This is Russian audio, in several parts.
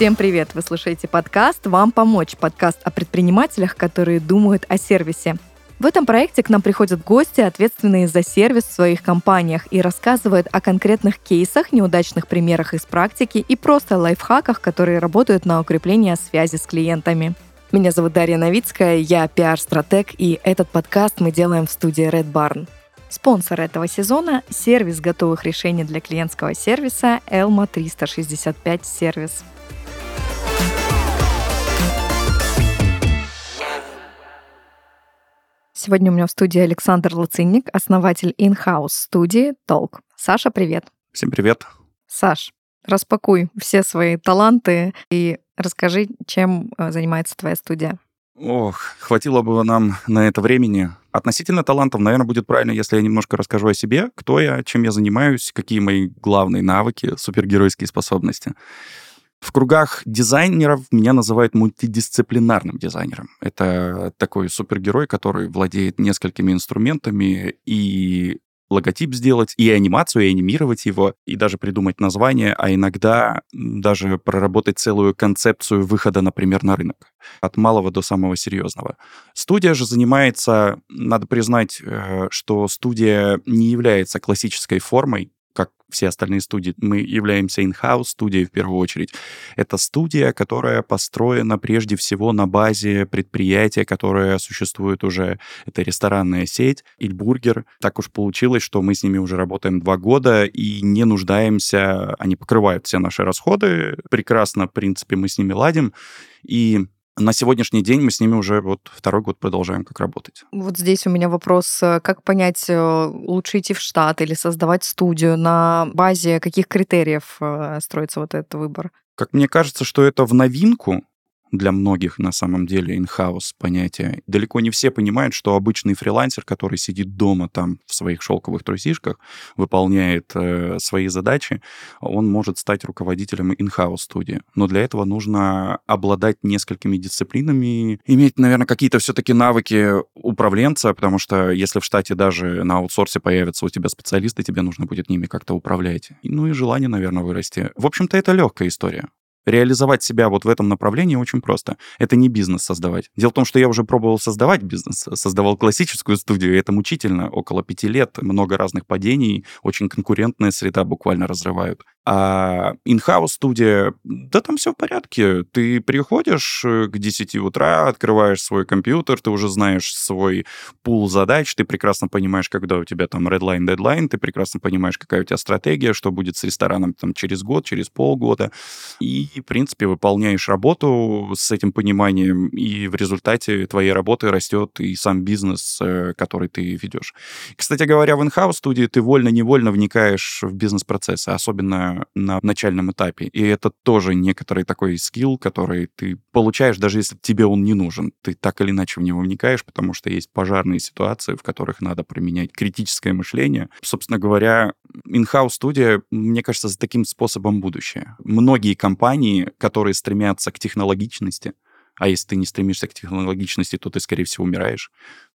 Всем привет! Вы слушаете подкаст «Вам помочь» подкаст о предпринимателях, которые думают о сервисе. В этом проекте к нам приходят гости, ответственные за сервис в своих компаниях, и рассказывают о конкретных кейсах, неудачных примерах из практики и просто лайфхаках, которые работают на укрепление связи с клиентами. Меня зовут Дарья Новицкая, я пиар-стратег, и этот подкаст мы делаем в студии Red Barn. Спонсор этого сезона – сервис готовых решений для клиентского сервиса Elma 365 сервис. Сегодня у меня в студии Александр Лацинник, основатель in-house студии Толк. Саша, привет. Всем привет. Саш, распакуй все свои таланты и расскажи, чем э, занимается твоя студия. Ох, хватило бы нам на это времени. Относительно талантов, наверное, будет правильно, если я немножко расскажу о себе, кто я, чем я занимаюсь, какие мои главные навыки, супергеройские способности. В кругах дизайнеров меня называют мультидисциплинарным дизайнером. Это такой супергерой, который владеет несколькими инструментами и логотип сделать, и анимацию, и анимировать его, и даже придумать название, а иногда даже проработать целую концепцию выхода, например, на рынок. От малого до самого серьезного. Студия же занимается, надо признать, э, что студия не является классической формой как все остальные студии, мы являемся in-house студией в первую очередь. Это студия, которая построена прежде всего на базе предприятия, которое существует уже. Это ресторанная сеть Ильбургер. Так уж получилось, что мы с ними уже работаем два года и не нуждаемся, они покрывают все наши расходы. Прекрасно, в принципе, мы с ними ладим. И на сегодняшний день мы с ними уже вот второй год продолжаем как работать. Вот здесь у меня вопрос, э, как понять, э, лучше идти в штат или создавать студию, на базе каких критериев э, строится вот этот выбор? Как мне кажется, что это в новинку, для многих на самом деле in-house понятие. Далеко не все понимают, что обычный фрилансер, который сидит дома там в своих шелковых трусишках, выполняет э, свои задачи, он может стать руководителем in-house студии. Но для этого нужно обладать несколькими дисциплинами, иметь, наверное, какие-то все-таки навыки управленца, потому что если в штате даже на аутсорсе появятся у тебя специалисты, тебе нужно будет ними как-то управлять. Ну и желание, наверное, вырасти. В общем-то, это легкая история. Реализовать себя вот в этом направлении очень просто. Это не бизнес создавать. Дело в том, что я уже пробовал создавать бизнес, создавал классическую студию, и это мучительно. Около пяти лет, много разных падений, очень конкурентная среда буквально разрывают. А in-house студия, да там все в порядке. Ты приходишь э, к 10 утра, открываешь свой компьютер, ты уже знаешь свой пул задач, ты прекрасно понимаешь, когда у тебя там redline, deadline, ты прекрасно понимаешь, какая у тебя стратегия, что будет с рестораном там через год, через полгода. И, в принципе, выполняешь работу с этим пониманием, и в результате твоей работы растет и сам бизнес, э, который ты ведешь. Кстати говоря, в in-house студии ты вольно-невольно вникаешь в бизнес-процессы, особенно на начальном этапе. И это тоже некоторый такой скилл, который ты получаешь, даже если тебе он не нужен. Ты так или иначе в него вникаешь, потому что есть пожарные ситуации, в которых надо применять критическое мышление. Собственно говоря, in-house студия, мне кажется, за таким способом будущее. Многие компании, которые стремятся к технологичности, а если ты не стремишься к технологичности, то ты, скорее всего, умираешь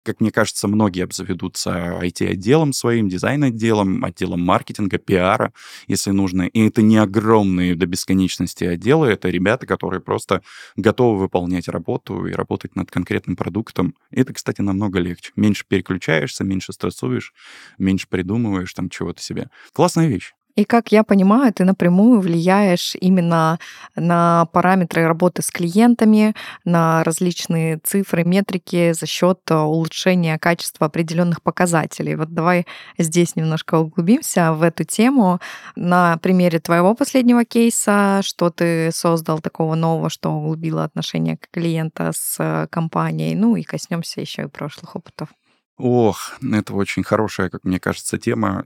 как мне кажется, многие обзаведутся IT-отделом своим, дизайн-отделом, отделом маркетинга, пиара, если нужно. И это не огромные до бесконечности отделы, это ребята, которые просто готовы выполнять работу и работать над конкретным продуктом. И это, кстати, намного легче. Меньше переключаешься, меньше стрессуешь, меньше придумываешь там чего-то себе. Классная вещь. И как я понимаю, ты напрямую влияешь именно на параметры работы с клиентами, на различные цифры, метрики за счет э, улучшения качества определенных показателей. Вот давай здесь немножко углубимся в эту тему. На примере твоего последнего кейса, что ты создал такого нового, что углубило отношения клиента с э, компанией, ну и коснемся еще и прошлых опытов. Ох, это очень хорошая, как мне кажется, тема,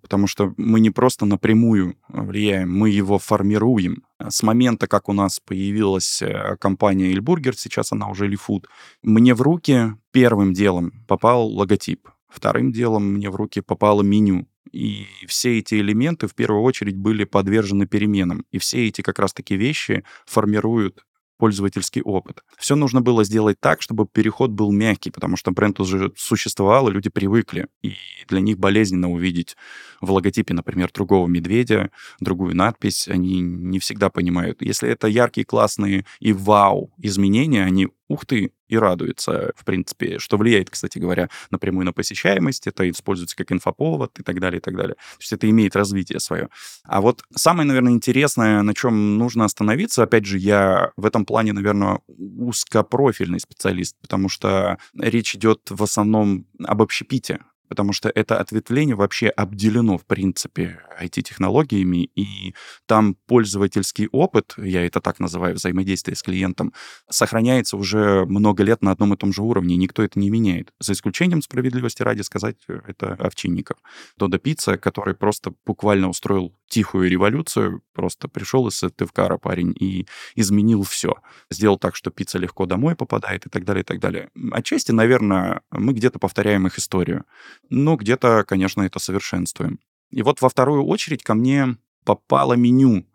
потому что мы не просто напрямую влияем, мы его формируем. С момента, как у нас появилась э, компания Ильбургер, сейчас она уже Лифуд, мне в руки первым делом попал логотип, вторым делом мне в руки попало меню. И все эти элементы в первую очередь были подвержены переменам. И все эти как раз-таки вещи формируют пользовательский опыт. Все нужно было сделать так, чтобы переход был мягкий, потому что бренд уже существовал, и люди привыкли. И для них болезненно увидеть в логотипе, например, другого медведя, другую надпись. Они не всегда понимают. Если это яркие, классные и вау изменения, они ух ты, и радуется, в принципе, что влияет, кстати говоря, напрямую на посещаемость, это используется как инфоповод и так далее, и так далее. То есть это имеет развитие свое. А вот самое, наверное, интересное, на чем нужно остановиться, опять же, я в этом плане, наверное, узкопрофильный специалист, потому что речь идет в основном об общепите, потому что это ответвление вообще обделено, в принципе, IT-технологиями, и там пользовательский опыт, я это так называю, взаимодействие с клиентом, сохраняется уже много лет на одном и том же уровне, никто это не меняет. За исключением справедливости ради сказать, это Овчинников. Додо Пицца, который просто буквально устроил тихую революцию, просто пришел из Тывкара парень и изменил все. Сделал так, что пицца легко домой попадает и так далее, и так далее. Отчасти, наверное, мы где-то повторяем их историю но где-то, конечно, это совершенствуем. И вот во вторую очередь ко мне попало меню.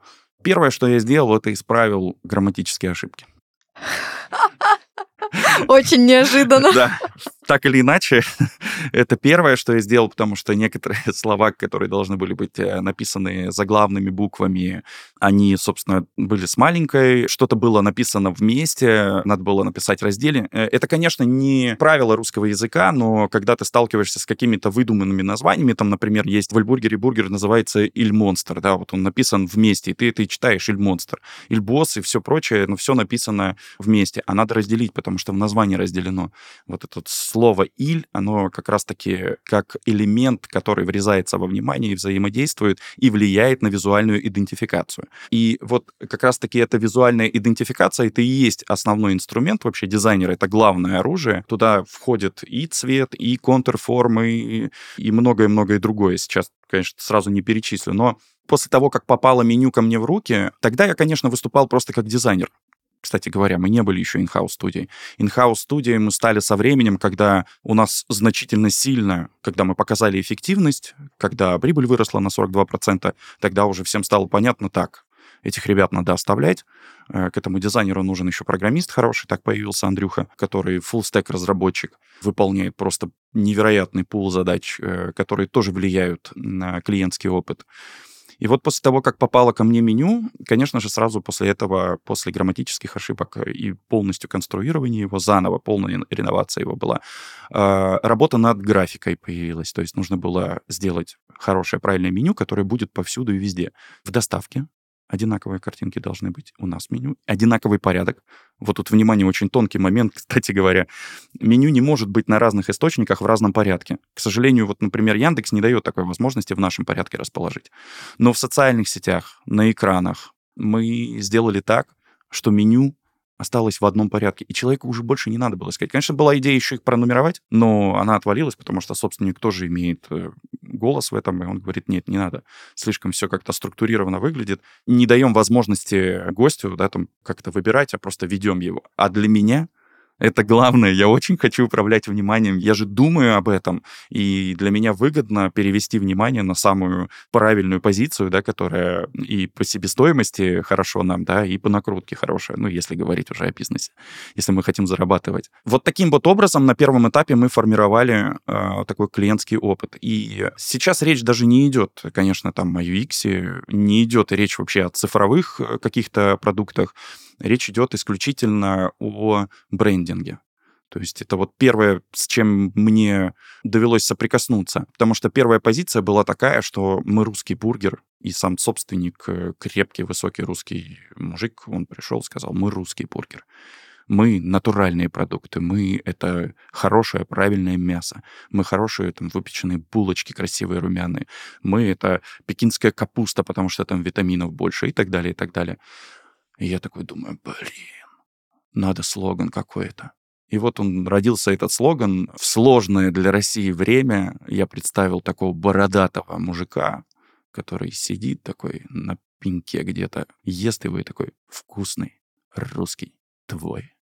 Первое, что я сделал, это исправил грамматические ошибки. Очень неожиданно. Да. Так или иначе, это первое, что я сделал, потому что некоторые слова, которые должны были быть э, написаны заглавными буквами, они, собственно, были с маленькой, что-то было написано вместе, надо было написать разделе. Э, это, конечно, не правило русского языка, но когда ты сталкиваешься с какими-то выдуманными названиями, там, например, есть в Эльбургере бургер называется Ильмонстр, да, вот он написан вместе, и ты, ты читаешь Ильмонстр, Ильбосс и все прочее, но все написано вместе, а надо разделить, потому что в названии разделено. Вот этот слово «иль», оно как раз-таки как элемент, который врезается во внимание и взаимодействует и влияет на визуальную идентификацию. И вот как раз-таки эта визуальная идентификация, это и есть основной инструмент вообще дизайнера, это главное оружие. Туда входит и цвет, и контрформы, и многое-многое другое. Сейчас, конечно, сразу не перечислю, но после того, как попало меню ко мне в руки, тогда я, конечно, выступал просто как дизайнер. Кстати говоря, мы не были еще in-house студией. In-house студией мы стали со временем, когда у нас значительно сильно, когда мы показали эффективность, когда прибыль выросла на 42%, тогда уже всем стало понятно так, этих ребят надо оставлять. Э, к этому дизайнеру нужен еще программист хороший. Так появился Андрюха, который full stack разработчик, выполняет просто невероятный пул задач, э, которые тоже влияют на клиентский опыт. И вот после того, как попало ко мне меню, конечно же, сразу после этого, после грамматических ошибок и полностью конструирования его заново, полная реновация его была, а, работа над графикой появилась. То есть нужно было сделать хорошее, правильное меню, которое будет повсюду и везде. В доставке, одинаковые картинки должны быть у нас в меню, одинаковый порядок. Вот тут, внимание, очень тонкий момент, кстати говоря. Меню не может быть на разных источниках в разном порядке. К сожалению, вот, например, Яндекс не дает такой возможности в нашем порядке расположить. Но в социальных сетях, на экранах мы сделали так, что меню осталось в одном порядке, и человеку уже больше не надо было искать. Конечно, была идея еще их пронумеровать, но она отвалилась, потому что собственник тоже имеет э, голос в этом, и он говорит, нет, не надо. Слишком все как-то структурированно выглядит. Не даем возможности гостю, да, там как-то выбирать, а просто ведем его. А для меня это главное. Я очень хочу управлять вниманием. Я же думаю об этом. И для меня выгодно перевести внимание на самую правильную позицию, да, которая и по себестоимости хорошо нам, да, и по накрутке хорошая. Ну, если говорить уже о бизнесе, если мы хотим зарабатывать. Вот таким вот образом на первом этапе мы формировали э, такой клиентский опыт. И сейчас речь даже не идет, конечно, там о UX, не идет речь вообще о цифровых э, каких-то продуктах речь идет исключительно о брендинге. То есть это вот первое, с чем мне довелось соприкоснуться. Потому что первая позиция была такая, что мы русский бургер, и сам собственник, э, крепкий, высокий русский мужик, он пришел, сказал, мы русский бургер. Мы натуральные продукты, мы это хорошее, правильное мясо, мы хорошие там выпеченные булочки красивые, румяные, мы это пекинская капуста, потому что там витаминов больше и так далее, и так далее. И я такой думаю, блин, надо слоган какой-то. И вот он родился, этот слоган. В сложное для России время я представил такого бородатого мужика, который сидит такой на пеньке где-то, ест его и такой вкусный, русский, твой.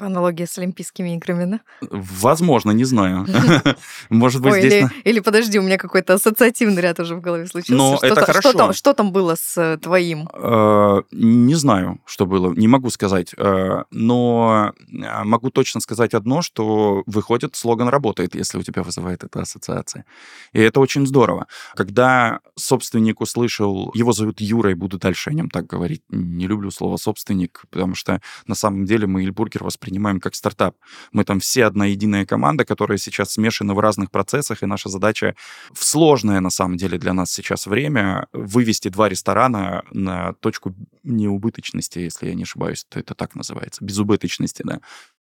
По аналогии с Олимпийскими играми, да? Возможно, не знаю. Может быть, Ой, здесь... или, на- или подожди, у меня какой-то ассоциативный ряд уже в голове случился. Но что, это хорошо. Что, там, что там было с э, твоим? Э, Не знаю, что было, не могу сказать. Э, Но могу точно сказать одно, что выходит, слоган работает, если у тебя вызывает эта ассоциация. И это очень здорово. Когда собственник услышал, его зовут Юра, и буду дальше о нем так говорить, не люблю слово собственник, потому что на самом деле мы Ильбургер воспринимаем как стартап. Мы там все одна единая команда, которая сейчас смешана в разных процессах, и наша задача в сложное, на самом деле, для нас сейчас время вывести два ресторана на точку неубыточности, если я не ошибаюсь, то это так называется, безубыточности, да.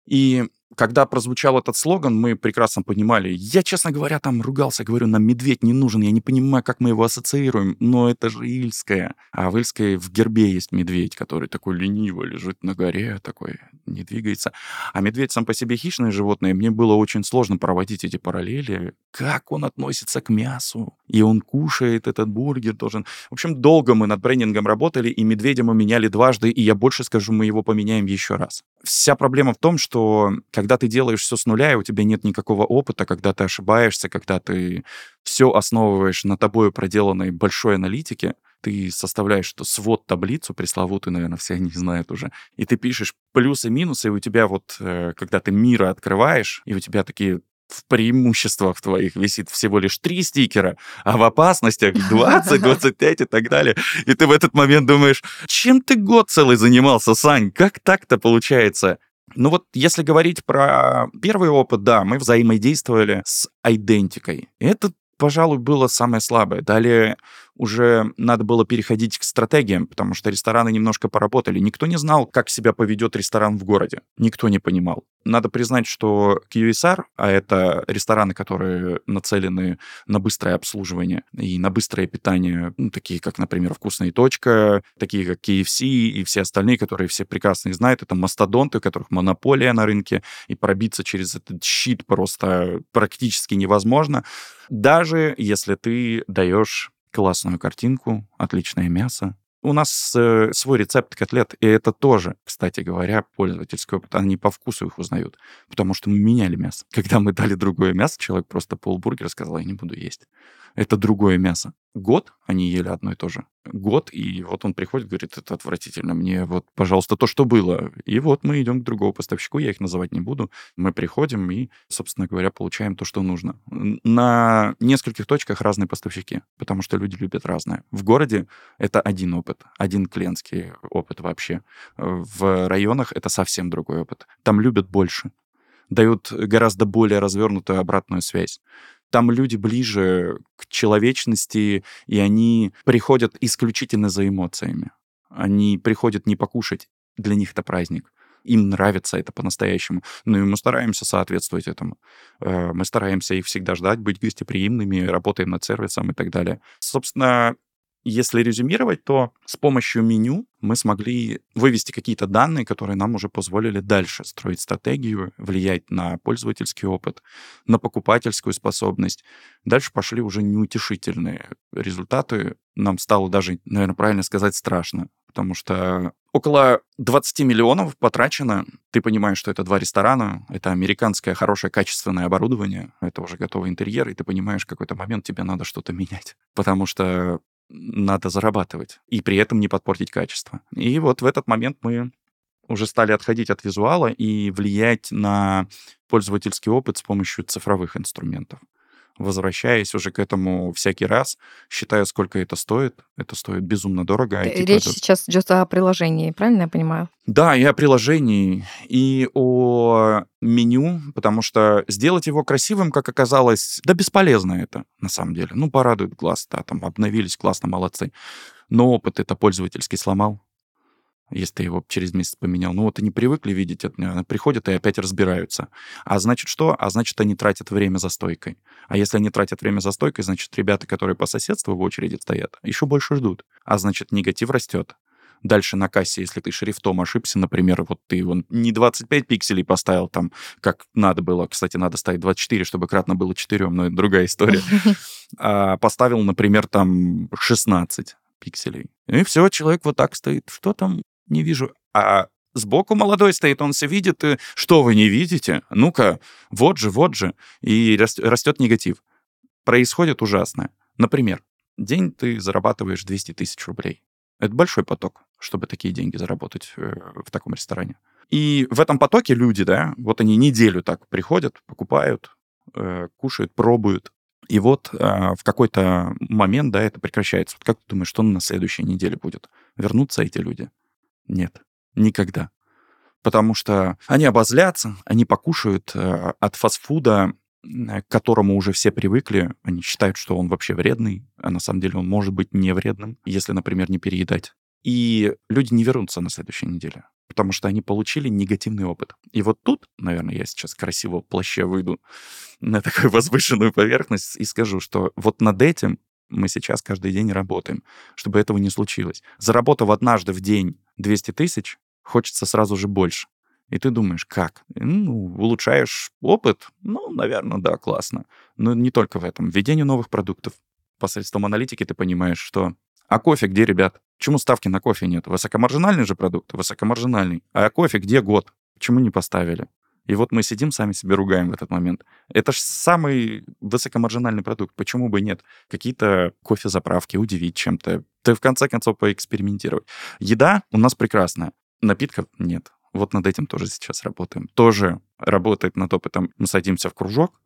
И когда прозвучал этот слоган, мы прекрасно понимали. Я, честно говоря, там ругался, говорю, нам медведь не нужен, я не понимаю, как мы его ассоциируем, но это же Ильская. А в Ильской в гербе есть медведь, который такой лениво лежит на горе, такой не двигается. А медведь сам по себе хищное животное, мне было очень сложно проводить эти параллели. Как он относится к мясу? И он кушает этот бургер, должен... В общем, долго мы над брендингом работали, и медведя мы меняли дважды, и я больше скажу, мы его поменяем еще раз. Вся проблема в том, что когда ты делаешь все с нуля, и у тебя нет никакого опыта, когда ты ошибаешься, когда ты все основываешь на тобой проделанной большой аналитике, ты составляешь свод таблицу пресловутую, наверное, все они знают уже, и ты пишешь плюсы, минусы, и у тебя вот, э, когда ты мира открываешь, и у тебя такие в преимуществах твоих висит всего лишь три стикера, а в опасностях 20, 25 и так далее. И ты в этот момент думаешь, чем ты год целый занимался, Сань? Как так-то получается? Ну вот, если говорить про первый опыт, да, мы взаимодействовали с айдентикой. Это, пожалуй, было самое слабое. Далее уже надо было переходить к стратегиям, потому что рестораны немножко поработали. Никто не знал, как себя поведет ресторан в городе. Никто не понимал. Надо признать, что QSR, а это рестораны, которые нацелены на быстрое обслуживание и на быстрое питание, ну, такие как, например, «Вкусная точка», такие как KFC и все остальные, которые все прекрасно знают, это мастодонты, у которых монополия на рынке, и пробиться через этот щит просто практически невозможно, даже если ты даешь классную картинку, отличное мясо. У нас э, свой рецепт котлет, и это тоже, кстати говоря, пользовательский опыт. Они по вкусу их узнают, потому что мы меняли мясо. Когда мы дали другое мясо, человек просто полбургера сказал, я не буду есть. Это другое мясо. Год они ели одно и то же. Год, и вот он приходит, говорит, это отвратительно, мне вот, пожалуйста, то, что было. И вот мы идем к другому поставщику, я их называть не буду. Мы приходим и, собственно говоря, получаем то, что нужно. На нескольких точках разные поставщики, потому что люди любят разное. В городе это один опыт, один клиентский опыт вообще. В районах это совсем другой опыт. Там любят больше, дают гораздо более развернутую обратную связь там люди ближе к человечности, и они приходят исключительно за эмоциями. Они приходят не покушать, для них это праздник. Им нравится это по-настоящему. Ну и мы стараемся соответствовать этому. Мы стараемся их всегда ждать, быть гостеприимными, работаем над сервисом и так далее. Собственно, если резюмировать, то с помощью меню мы смогли вывести какие-то данные, которые нам уже позволили дальше строить стратегию, влиять на пользовательский опыт, на покупательскую способность. Дальше пошли уже неутешительные результаты. Нам стало даже, наверное, правильно сказать, страшно, потому что около 20 миллионов потрачено. Ты понимаешь, что это два ресторана, это американское хорошее качественное оборудование, это уже готовый интерьер, и ты понимаешь, в какой-то момент тебе надо что-то менять, потому что надо зарабатывать и при этом не подпортить качество. И вот в этот момент мы уже стали отходить от визуала и влиять на пользовательский опыт с помощью цифровых инструментов. Возвращаясь уже к этому всякий раз, считаю, сколько это стоит. Это стоит безумно дорого. IT Речь это... сейчас идет о приложении, правильно я понимаю? Да, и о приложении, и о меню, потому что сделать его красивым, как оказалось, да бесполезно это, на самом деле. Ну, порадует глаз, да, там обновились, классно, молодцы. Но опыт это пользовательский сломал если ты его через месяц поменял. Ну вот они привыкли видеть это, приходят и опять разбираются. А значит что? А значит, они тратят время за стойкой. А если они тратят время за стойкой, значит, ребята, которые по соседству в очереди стоят, еще больше ждут. А значит, негатив растет. Дальше на кассе, если ты шрифтом ошибся, например, вот ты вон не 25 пикселей поставил там, как надо было, кстати, надо ставить 24, чтобы кратно было 4, но это другая история, а поставил, например, там 16 пикселей. И все, человек вот так стоит. Что там? Не вижу. А Сбоку молодой стоит, он все видит. И, что вы не видите? Ну-ка, вот же, вот же. И растет негатив. Происходит ужасное. Например, день ты зарабатываешь 200 тысяч рублей. Это большой поток, чтобы такие деньги заработать э, в таком ресторане. И в этом потоке люди, да, вот они неделю так приходят, покупают, э, кушают, пробуют. И вот э, в какой-то момент, да, это прекращается. Вот как ты думаешь, что на следующей неделе будет? Вернутся эти люди? Нет, никогда. Потому что они обозлятся, они покушают э, от фастфуда, к которому уже все привыкли. Они считают, что он вообще вредный, а на самом деле он может быть не вредным, если, например, не переедать. И люди не вернутся на следующей неделе, потому что они получили негативный опыт. И вот тут, наверное, я сейчас красиво в плаще выйду на такую возвышенную поверхность и скажу, что вот над этим мы сейчас каждый день работаем, чтобы этого не случилось. Заработав однажды в день 200 тысяч, хочется сразу же больше. И ты думаешь, как? Ну, улучшаешь опыт? Ну, наверное, да, классно. Но не только в этом. Введение новых продуктов. Посредством аналитики ты понимаешь, что... А кофе где, ребят? Почему ставки на кофе нет? Высокомаржинальный же продукт? Высокомаржинальный. А кофе где год? Почему не поставили? И вот мы сидим, сами себе ругаем в этот момент. Это же самый высокомаржинальный продукт. Почему бы нет? Какие-то кофе-заправки, удивить чем-то. Ты в конце концов поэкспериментировать. Еда у нас прекрасная. Напитков нет. Вот над этим тоже сейчас работаем. Тоже работает над опытом. Мы садимся в кружок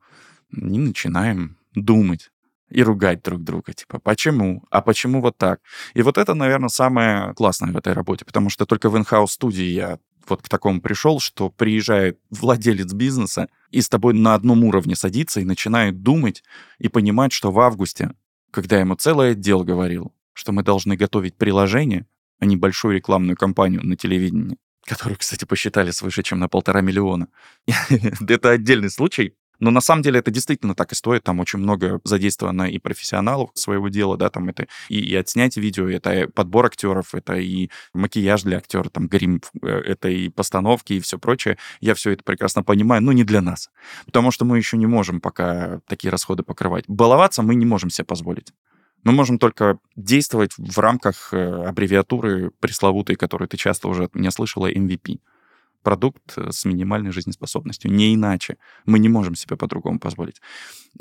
и начинаем думать и ругать друг друга. Типа, почему? А почему вот так? И вот это, наверное, самое классное в этой работе, потому что только в инхаус студии я вот к такому пришел, что приезжает владелец бизнеса и с тобой на одном уровне садится и начинает думать и понимать, что в августе, когда ему целый отдел говорил, что мы должны готовить приложение, а не большую рекламную кампанию на телевидении, которую, кстати, посчитали свыше, чем на полтора миллиона. Это отдельный случай, но на самом деле это действительно так и стоит. Там очень много задействовано и профессионалов своего дела, да, там это и, и отснять видео, это и подбор актеров, это и макияж для актера, там грим, э, это и постановки и все прочее. Я все это прекрасно понимаю, но не для нас. Потому что мы еще не можем пока такие расходы покрывать. Баловаться мы не можем себе позволить. Мы можем только действовать в рамках э, аббревиатуры пресловутой, которую ты часто уже от меня слышала, MVP продукт э, с минимальной жизнеспособностью. Не иначе. Мы не можем себе по-другому позволить.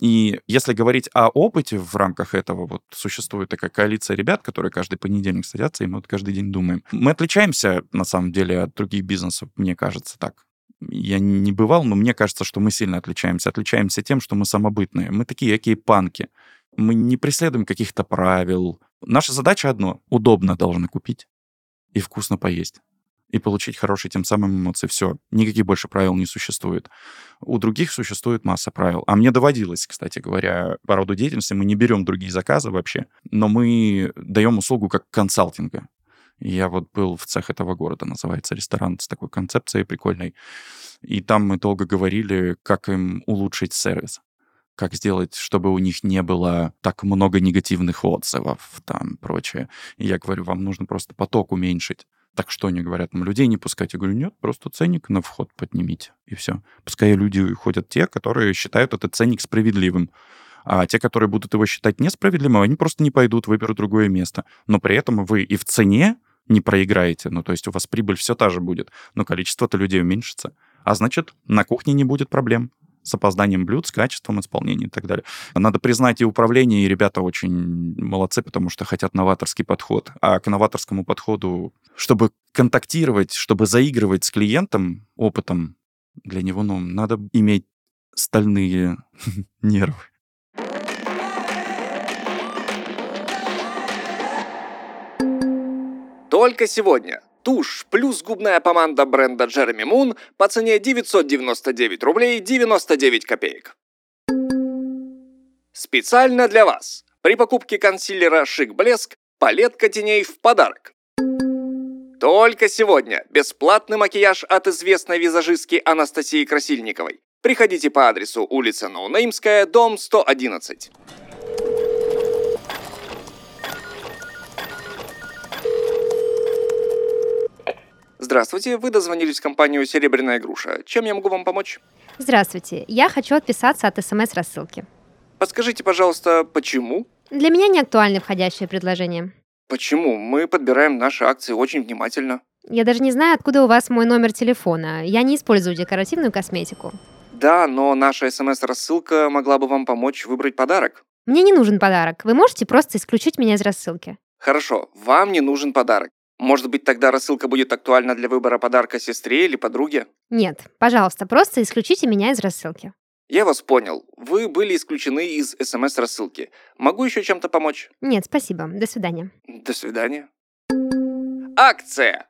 И если говорить о опыте в рамках этого, вот существует такая коалиция ребят, которые каждый понедельник садятся, и мы вот каждый день думаем. Мы отличаемся, на самом деле, от других бизнесов, мне кажется, так. Я не бывал, но мне кажется, что мы сильно отличаемся. Отличаемся тем, что мы самобытные. Мы такие, какие панки. Мы не преследуем каких-то правил. Наша задача одно — удобно должны купить и вкусно поесть и получить хорошие тем самым эмоции. Все, никаких больше правил не существует. У других существует масса правил. А мне доводилось, кстати говоря, по роду деятельности, мы не берем другие заказы вообще, но мы даем услугу как консалтинга. Я вот был в цех этого города, называется ресторан с такой концепцией прикольной. И там мы долго говорили, как им улучшить сервис как сделать, чтобы у них не было так много негативных отзывов, там, прочее. И я говорю, вам нужно просто поток уменьшить. Так что они говорят, нам людей не пускать? Я говорю, нет, просто ценник на вход поднимите, и все. Пускай люди ходят те, которые считают этот ценник справедливым. А те, которые будут его считать несправедливым, они просто не пойдут, выберут другое место. Но при этом вы и в цене не проиграете. Ну, то есть у вас прибыль все та же будет, но количество-то людей уменьшится. А значит, на кухне не будет проблем с опозданием блюд, с качеством исполнения и так далее. Надо признать и управление, и ребята очень молодцы, потому что хотят новаторский подход. А к новаторскому подходу, чтобы контактировать, чтобы заигрывать с клиентом опытом, для него ну, надо иметь стальные нервы. Только сегодня тушь плюс губная помада бренда Jeremy Moon по цене 999 рублей 99 копеек. Специально для вас. При покупке консилера Шик Блеск палетка теней в подарок. Только сегодня бесплатный макияж от известной визажистки Анастасии Красильниковой. Приходите по адресу улица Ноунеймская, дом 111. Здравствуйте, вы дозвонились в компанию «Серебряная груша». Чем я могу вам помочь? Здравствуйте, я хочу отписаться от СМС-рассылки. Подскажите, пожалуйста, почему? Для меня не актуальны входящие предложения. Почему? Мы подбираем наши акции очень внимательно. Я даже не знаю, откуда у вас мой номер телефона. Я не использую декоративную косметику. Да, но наша СМС-рассылка могла бы вам помочь выбрать подарок. Мне не нужен подарок. Вы можете просто исключить меня из рассылки. Хорошо, вам не нужен подарок. Может быть, тогда рассылка будет актуальна для выбора подарка сестре или подруге? Нет, пожалуйста, просто исключите меня из рассылки. Я вас понял. Вы были исключены из СМС-рассылки. Могу еще чем-то помочь? Нет, спасибо. До свидания. До свидания. Акция!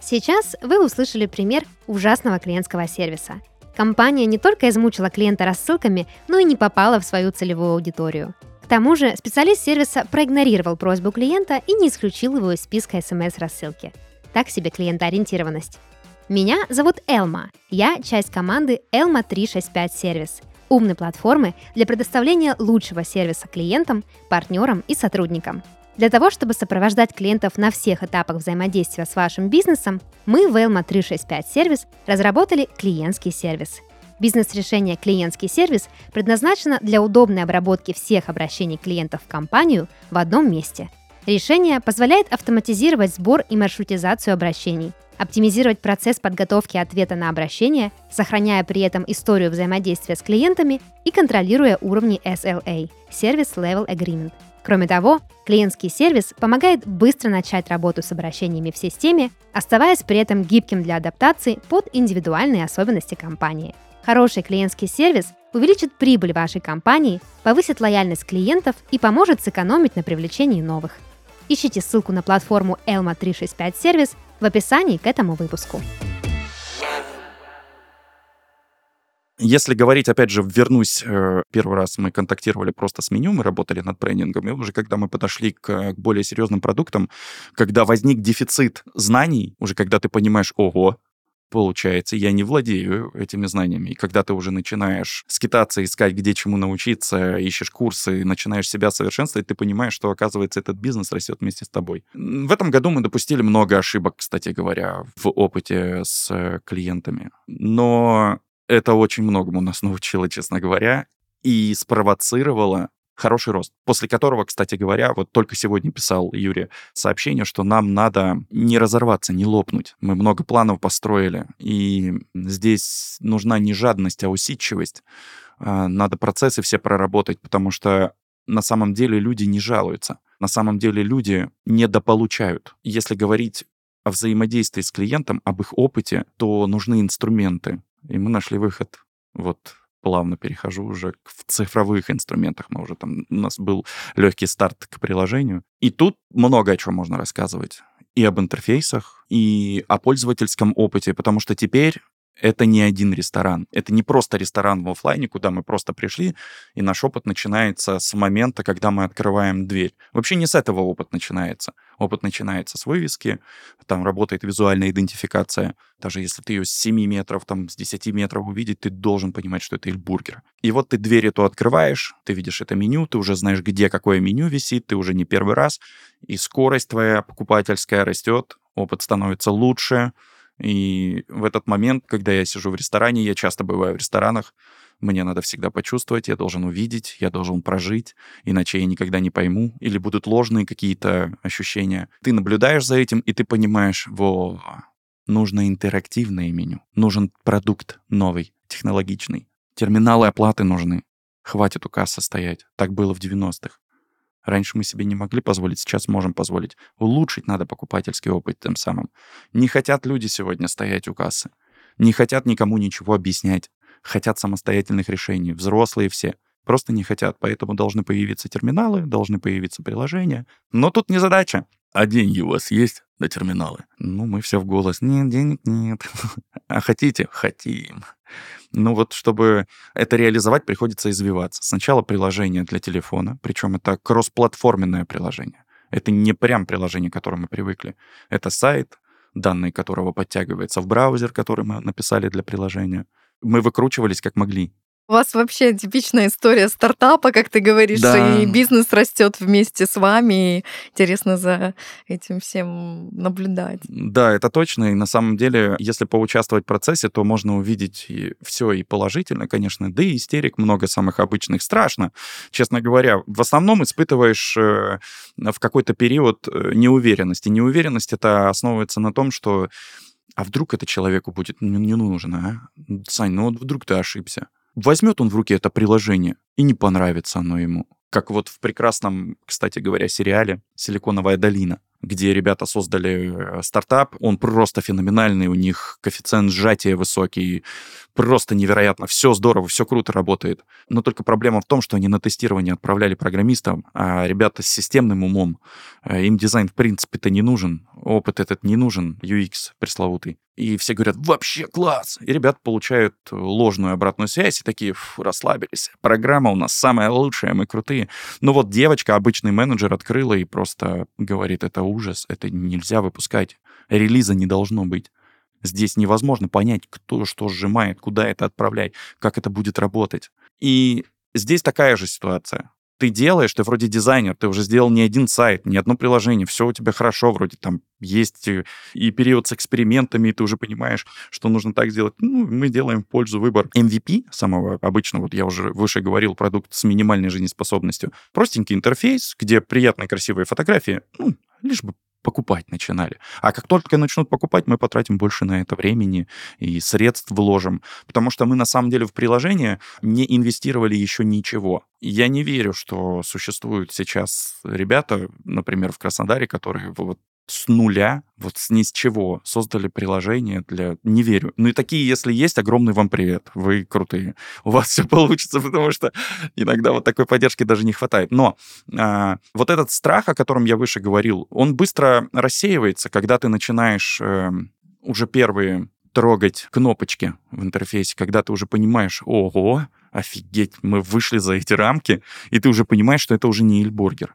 Сейчас вы услышали пример ужасного клиентского сервиса. Компания не только измучила клиента рассылками, но и не попала в свою целевую аудиторию. К тому же специалист сервиса проигнорировал просьбу клиента и не исключил его из списка смс-рассылки. Так себе клиентоориентированность. Меня зовут Элма. Я часть команды Elma 365 Сервис – умной платформы для предоставления лучшего сервиса клиентам, партнерам и сотрудникам. Для того, чтобы сопровождать клиентов на всех этапах взаимодействия с вашим бизнесом, мы в Elma 365 Сервис разработали клиентский сервис. Бизнес-решение «Клиентский сервис» предназначено для удобной обработки всех обращений клиентов в компанию в одном месте. Решение позволяет автоматизировать сбор и маршрутизацию обращений, оптимизировать процесс подготовки ответа на обращение, сохраняя при этом историю взаимодействия с клиентами и контролируя уровни SLA – Service Level Agreement. Кроме того, клиентский сервис помогает быстро начать работу с обращениями в системе, оставаясь при этом гибким для адаптации под индивидуальные особенности компании. Хороший клиентский сервис увеличит прибыль вашей компании, повысит лояльность клиентов и поможет сэкономить на привлечении новых. Ищите ссылку на платформу Elma 365 сервис в описании к этому выпуску. Если говорить, опять же, вернусь, э, первый раз мы контактировали просто с меню, мы работали над брендингом, и уже когда мы подошли к более серьезным продуктам, когда возник дефицит знаний, уже когда ты понимаешь, ого, получается, я не владею этими знаниями. И когда ты уже начинаешь скитаться, искать, где чему научиться, ищешь курсы, начинаешь себя совершенствовать, ты понимаешь, что, оказывается, этот бизнес растет вместе с тобой. В этом году мы допустили много ошибок, кстати говоря, в опыте с клиентами. Но это очень многому нас научило, честно говоря, и спровоцировало хороший рост, после которого, кстати говоря, вот только сегодня писал Юрий сообщение, что нам надо не разорваться, не лопнуть. Мы много планов построили, и здесь нужна не жадность, а усидчивость. А, надо процессы все проработать, потому что на самом деле люди не жалуются. На самом деле люди недополучают. Если говорить о взаимодействии с клиентом, об их опыте, то нужны инструменты. И мы нашли выход. Вот плавно перехожу уже в цифровых инструментах. Мы уже там, у нас был легкий старт к приложению. И тут много о чем можно рассказывать. И об интерфейсах, и о пользовательском опыте, потому что теперь это не один ресторан. Это не просто ресторан в офлайне, куда мы просто пришли, и наш опыт начинается с момента, когда мы открываем дверь. Вообще не с этого опыт начинается. Опыт начинается с вывески, там работает визуальная идентификация. Даже если ты ее с 7 метров, там, с 10 метров увидеть, ты должен понимать, что это Эльбургер. И вот ты дверь эту открываешь, ты видишь это меню, ты уже знаешь, где какое меню висит, ты уже не первый раз, и скорость твоя покупательская растет, опыт становится лучше, и в этот момент, когда я сижу в ресторане, я часто бываю в ресторанах, мне надо всегда почувствовать, я должен увидеть, я должен прожить, иначе я никогда не пойму, или будут ложные какие-то ощущения. Ты наблюдаешь за этим, и ты понимаешь, во, нужно интерактивное меню, нужен продукт новый, технологичный. Терминалы оплаты нужны. Хватит у кассы стоять. Так было в 90-х. Раньше мы себе не могли позволить, сейчас можем позволить. Улучшить надо покупательский опыт тем самым. Не хотят люди сегодня стоять у кассы. Не хотят никому ничего объяснять. Хотят самостоятельных решений. Взрослые все. Просто не хотят. Поэтому должны появиться терминалы, должны появиться приложения. Но тут не задача. А деньги у вас есть на терминалы? Ну, мы все в голос. Нет, денег нет. А хотите? Хотим. Ну вот, чтобы это реализовать, приходится извиваться. Сначала приложение для телефона, причем это кроссплатформенное приложение. Это не прям приложение, к которому мы привыкли. Это сайт, данные которого подтягиваются в браузер, который мы написали для приложения. Мы выкручивались как могли. У вас вообще типичная история стартапа, как ты говоришь, Да. и бизнес растет вместе с вами. И интересно за этим всем наблюдать. Да, это точно. И на самом деле, если поучаствовать в процессе, то можно увидеть все и положительно, конечно. Да и истерик много самых обычных. Страшно, честно говоря. В основном испытываешь э, в какой-то период э, неуверенности. Неуверенность это основывается на том, что а вдруг это человеку будет не, не нужно, а? Сань, ну вот вдруг ты ошибся. Возьмет он в руки это приложение, и не понравится оно ему. Как вот в прекрасном, кстати говоря, сериале «Силиконовая долина», где ребята создали э, стартап, он просто феноменальный, у них коэффициент сжатия высокий, просто невероятно, все здорово, все круто работает. Но только проблема в том, что они на тестирование отправляли программистам, а ребята с системным умом, э, им дизайн в принципе-то не нужен, опыт этот не нужен, UX пресловутый. И все говорят, вообще класс! И ребята получают ложную обратную связь и такие, Фу, расслабились. Программа у нас самая лучшая, мы крутые. Но вот девочка, обычный менеджер, открыла и просто говорит, это ужас, это нельзя выпускать. Релиза не должно быть. Здесь невозможно понять, кто что сжимает, куда это отправлять, как это будет работать. И здесь такая же ситуация ты делаешь, ты вроде дизайнер, ты уже сделал не один сайт, не одно приложение, все у тебя хорошо, вроде там есть и период с экспериментами, и ты уже понимаешь, что нужно так сделать. Ну, мы делаем в пользу выбор MVP, самого обычного, вот я уже выше говорил, продукт с минимальной жизнеспособностью. Простенький интерфейс, где приятные красивые фотографии, ну, лишь бы покупать начинали. А как только начнут покупать, мы потратим больше на это времени и средств вложим, потому что мы на самом деле в приложение не инвестировали еще ничего. Я не верю, что существуют сейчас ребята, например, в Краснодаре, которые вот с нуля, вот с ни с чего создали приложение для... Не верю. Ну и такие, если есть, огромный вам привет. Вы крутые. У вас все получится, потому что иногда вот такой поддержки даже не хватает. Но а, вот этот страх, о котором я выше говорил, он быстро рассеивается, когда ты начинаешь э, уже первые трогать кнопочки в интерфейсе, когда ты уже понимаешь, ого, офигеть, мы вышли за эти рамки, и ты уже понимаешь, что это уже не Ильбургер.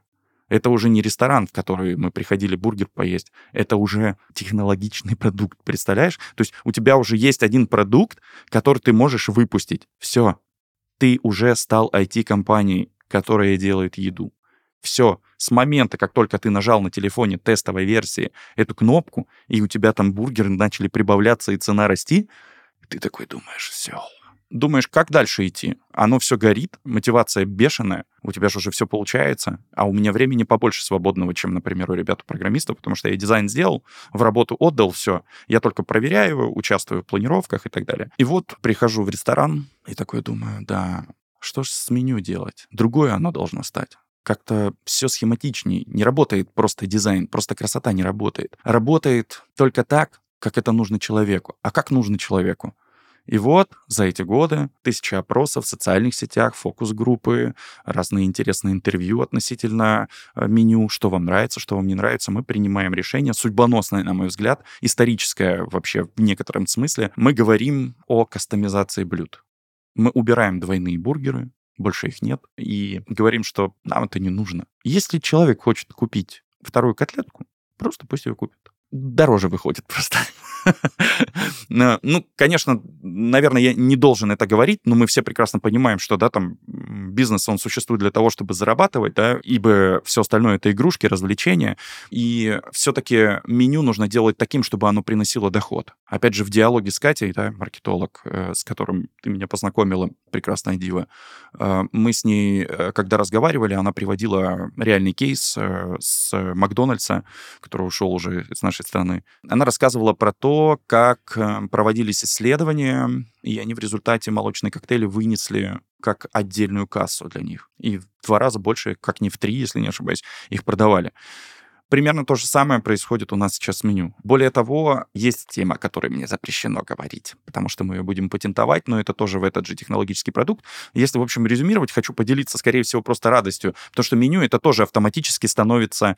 Это уже не ресторан, в который мы приходили бургер поесть. Это уже технологичный продукт, представляешь? То есть у тебя уже есть один продукт, который ты можешь выпустить. Все. Ты уже стал IT-компанией, которая делает еду. Все. С момента, как только ты нажал на телефоне тестовой версии эту кнопку, и у тебя там бургеры начали прибавляться и цена расти, ты такой думаешь, все, думаешь, как дальше идти? Оно все горит, мотивация бешеная, у тебя же уже все получается, а у меня времени побольше свободного, чем, например, у ребят-программистов, потому что я дизайн сделал, в работу отдал все, я только проверяю, участвую в планировках и так далее. И вот прихожу в ресторан и такой думаю, да, что же с меню делать? Другое оно должно стать как-то все схематичнее. Не работает просто дизайн, просто красота не работает. Работает только так, как это нужно человеку. А как нужно человеку? И вот за эти годы тысячи опросов в социальных сетях, фокус-группы, разные интересные интервью относительно э, меню, что вам нравится, что вам не нравится. Мы принимаем решение, судьбоносное, на мой взгляд, историческое вообще в некотором смысле. Мы говорим о кастомизации блюд. Мы убираем двойные бургеры, больше их нет, и говорим, что нам это не нужно. Если человек хочет купить вторую котлетку, просто пусть ее купит. Дороже выходит просто. Ну, конечно, наверное, я не должен это говорить, но мы все прекрасно понимаем, что, да, там бизнес, он существует для того, чтобы зарабатывать, да, ибо все остальное это игрушки, развлечения, и все-таки меню нужно делать таким, чтобы оно приносило доход. Опять же, в диалоге с Катей, да, маркетолог, э, с которым ты меня познакомила, прекрасная дива, э, мы с ней, э, когда разговаривали, она приводила реальный кейс с Макдональдса, который ушел уже с нашей страны. Она рассказывала про то, как проводились исследования, и они в результате молочные коктейли вынесли как отдельную кассу для них. И в два раза больше, как не в три, если не ошибаюсь, их продавали. Примерно то же самое происходит у нас сейчас с меню. Более того, есть тема, о которой мне запрещено говорить, потому что мы ее будем патентовать, но это тоже в этот же технологический продукт. Если, в общем, резюмировать, хочу поделиться, скорее всего, просто радостью, потому что меню это тоже автоматически становится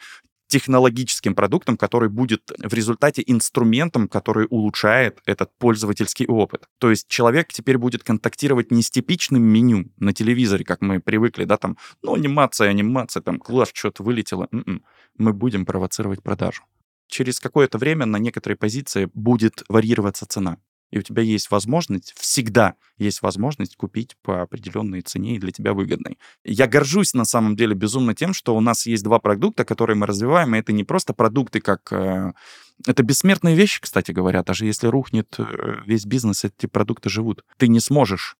технологическим продуктом, который будет в результате инструментом, который улучшает этот пользовательский опыт. То есть человек теперь будет контактировать не с типичным меню на телевизоре, как мы привыкли, да, там, ну, анимация, анимация, там, класс, что-то вылетело. М-м. Мы будем провоцировать продажу. Через какое-то время на некоторые позиции будет варьироваться цена. И у тебя есть возможность, всегда есть возможность купить по определенной цене и для тебя выгодной. Я горжусь на самом деле безумно тем, что у нас есть два продукта, которые мы развиваем, и это не просто продукты как... Э, это бессмертные вещи, кстати говоря. Даже если рухнет э, весь бизнес, эти продукты живут. Ты не сможешь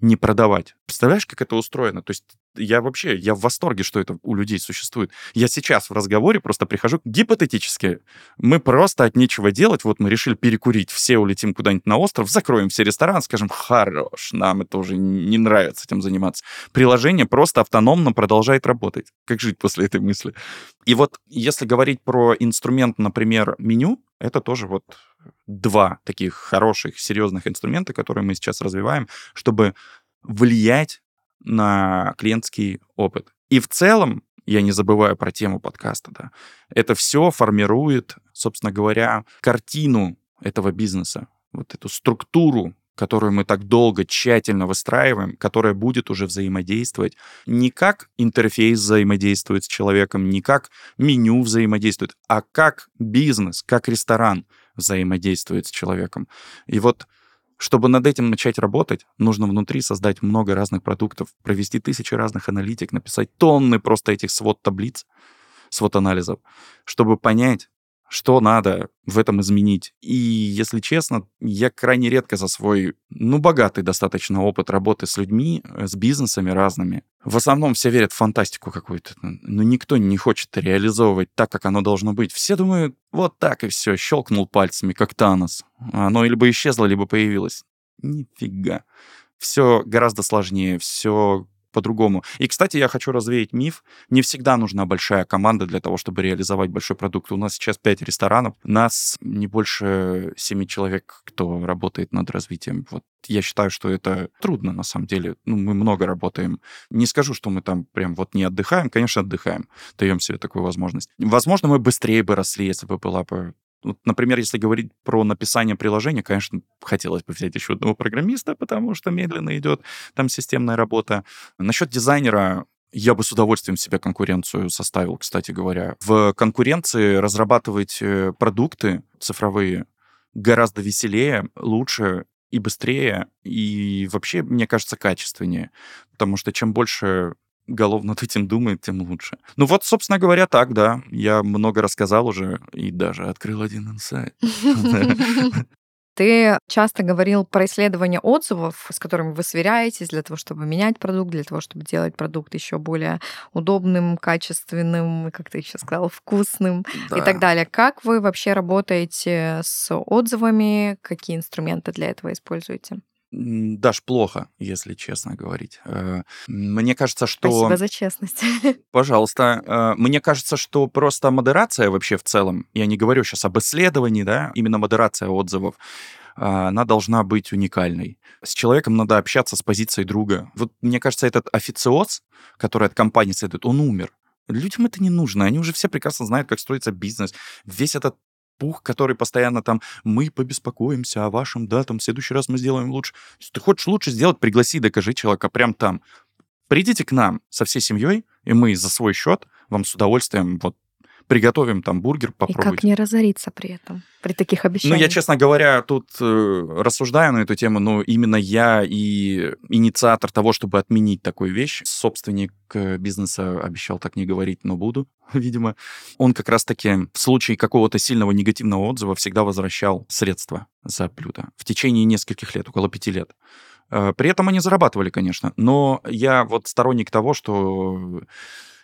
не продавать. Представляешь, как это устроено? То есть я вообще, я в восторге, что это у людей существует. Я сейчас в разговоре просто прихожу гипотетически. Мы просто от нечего делать, вот мы решили перекурить, все улетим куда-нибудь на остров, закроем все рестораны, скажем, хорош, нам это уже не нравится этим заниматься. Приложение просто автономно продолжает работать. Как жить после этой мысли? И вот если говорить про инструмент, например, меню, это тоже вот два таких хороших, серьезных инструмента, которые мы сейчас развиваем, чтобы влиять на клиентский опыт. И в целом, я не забываю про тему подкаста, да, это все формирует, собственно говоря, картину этого бизнеса, вот эту структуру, которую мы так долго, тщательно выстраиваем, которая будет уже взаимодействовать не как интерфейс взаимодействует с человеком, не как меню взаимодействует, а как бизнес, как ресторан взаимодействует с человеком. И вот чтобы над этим начать работать, нужно внутри создать много разных продуктов, провести тысячи разных аналитик, написать тонны просто этих свод-таблиц, свод-анализов, чтобы понять, что надо в этом изменить. И, если честно, я крайне редко за свой, ну, богатый достаточно опыт работы с людьми, э, с бизнесами разными. В основном все верят в фантастику какую-то. Но никто не хочет реализовывать так, как оно должно быть. Все думают, вот так и все, щелкнул пальцами, как Танос. Оно либо исчезло, либо появилось. Нифига. Все гораздо сложнее, все по-другому. И, кстати, я хочу развеять миф. Не всегда нужна большая команда для того, чтобы реализовать большой продукт. У нас сейчас пять ресторанов. Нас не больше семи человек, кто работает над развитием. Вот я считаю, что это трудно на самом деле. Ну, мы много работаем. Не скажу, что мы там прям вот не отдыхаем. Конечно, отдыхаем. Даем себе такую возможность. Возможно, мы быстрее бы росли, если бы была бы вот, например, если говорить про написание приложения, конечно, хотелось бы взять еще одного программиста, потому что медленно идет там системная работа. Насчет дизайнера я бы с удовольствием себе конкуренцию составил, кстати говоря. В конкуренции разрабатывать э, продукты цифровые гораздо веселее, лучше и быстрее, и вообще, мне кажется, качественнее. Потому что чем больше голов над этим думает, тем лучше. Ну вот, собственно говоря, так, да. Я много рассказал уже и даже открыл один инсайт. Ты часто говорил про исследование отзывов, с которыми вы сверяетесь для того, чтобы менять продукт, для того, чтобы делать продукт еще более удобным, качественным, как ты еще сказал, вкусным да. и так далее. Как вы вообще работаете с отзывами? Какие инструменты для этого используете? Даже плохо, если честно говорить. Э, мне кажется, что... Спасибо за честность. Пожалуйста. Э, мне кажется, что просто модерация вообще в целом, я не говорю сейчас об исследовании, да, именно модерация отзывов, она должна быть уникальной. С человеком надо общаться с позицией друга. Вот мне кажется, этот официоз, который от компании следует, он умер. Людям это не нужно. Они уже все прекрасно знают, как строится бизнес. Весь этот пух, который постоянно там, мы побеспокоимся о вашем, да, там, в следующий раз мы сделаем лучше. Если ты хочешь лучше сделать, пригласи, докажи человека прям там. Придите к нам со всей семьей, и мы за свой счет вам с удовольствием вот приготовим там бургер, попробуйте. И как не разориться при этом, при таких обещаниях? Ну, я, честно говоря, тут э, рассуждаю на эту тему, но именно я и инициатор того, чтобы отменить такую вещь. Собственник э, бизнеса обещал так не говорить, но буду, видимо. Он как раз-таки в случае какого-то сильного негативного отзыва всегда возвращал средства за блюдо в течение нескольких лет, около пяти лет. Э, при этом они зарабатывали, конечно, но я вот сторонник того, что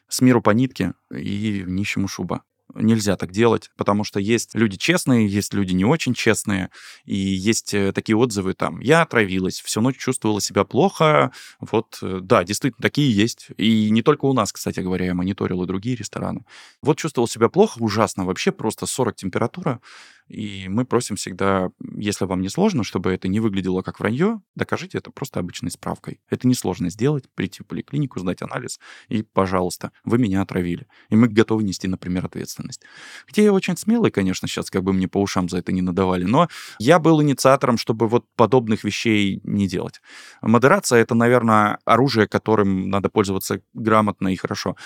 с миру по нитке и нищему шуба. Нельзя так делать, потому что есть люди честные, есть люди не очень честные, и есть э, такие отзывы там, я отравилась, всю ночь чувствовала себя плохо, вот, э, да, действительно, такие есть, и не только у нас, кстати говоря, я мониторил и другие рестораны. Вот чувствовал себя плохо, ужасно, вообще просто 40 температура, и мы просим всегда, если вам не сложно, чтобы это не выглядело как вранье, докажите это просто обычной справкой. Это несложно сделать, прийти в поликлинику, сдать анализ, и, пожалуйста, вы меня отравили. И мы готовы нести, например, ответственность. Хотя я очень смелый, конечно, сейчас как бы мне по ушам за это не надавали, но я был инициатором, чтобы вот подобных вещей не делать. Модерация — это, наверное, оружие, которым надо пользоваться грамотно и хорошо.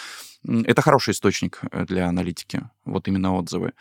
Это хороший источник э, для аналитики, вот именно отзывы.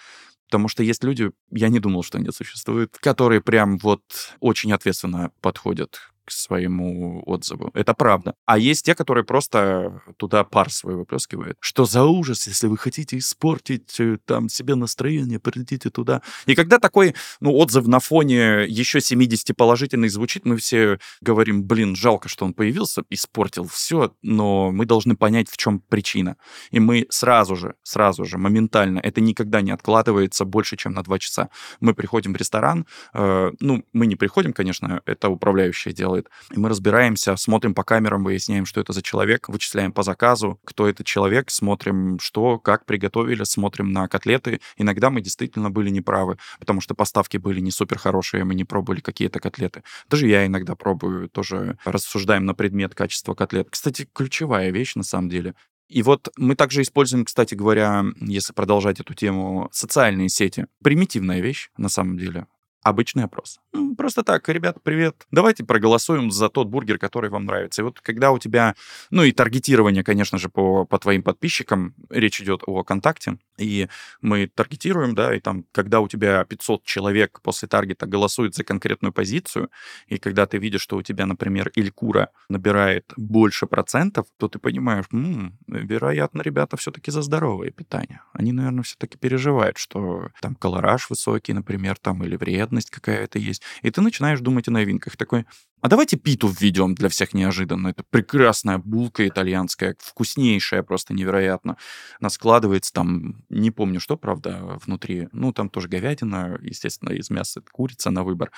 Потому что есть люди, я не думал, что они существуют, которые прям вот очень ответственно подходят своему отзыву. Это правда. А есть те, которые просто туда пар свой выплескивают. Что за ужас, если вы хотите испортить э, там себе настроение, придите туда. И когда такой ну, отзыв на фоне еще 70 положительный звучит, мы все говорим, блин, жалко, что он появился, испортил все, но мы должны понять, в чем причина. И мы сразу же, сразу же, моментально, это никогда не откладывается больше, чем на два часа. Мы приходим в ресторан, э, ну, мы не приходим, конечно, это управляющее дело, делает. И мы разбираемся, смотрим по камерам, выясняем, что это за человек, вычисляем по заказу, кто этот человек, смотрим, что, как приготовили, смотрим на котлеты. Иногда мы действительно были неправы, потому что поставки были не супер хорошие, мы не пробовали какие-то котлеты. Даже я иногда пробую, тоже рассуждаем на предмет качества котлет. Кстати, ключевая вещь на самом деле. И вот мы также используем, кстати говоря, если продолжать эту тему, социальные сети. Примитивная вещь, на самом деле. Обычный опрос. Просто так, ребята, привет. Давайте проголосуем за тот бургер, который вам нравится. И вот когда у тебя, ну и таргетирование, конечно же, по, по твоим подписчикам, речь идет о контакте, и мы таргетируем, да, и там, когда у тебя 500 человек после таргета голосуют за конкретную позицию, и когда ты видишь, что у тебя, например, Илькура набирает больше процентов, то ты понимаешь, м-м, вероятно, ребята все-таки за здоровое питание. Они, наверное, все-таки переживают, что там колораж высокий, например, там, или вредность какая-то есть. И ты начинаешь думать о новинках. Такой, а давайте питу введем для всех неожиданно. Это прекрасная булка итальянская, вкуснейшая просто невероятно. Она складывается там, не помню что, правда, внутри. Ну, там тоже говядина, естественно, из мяса курица на выбор.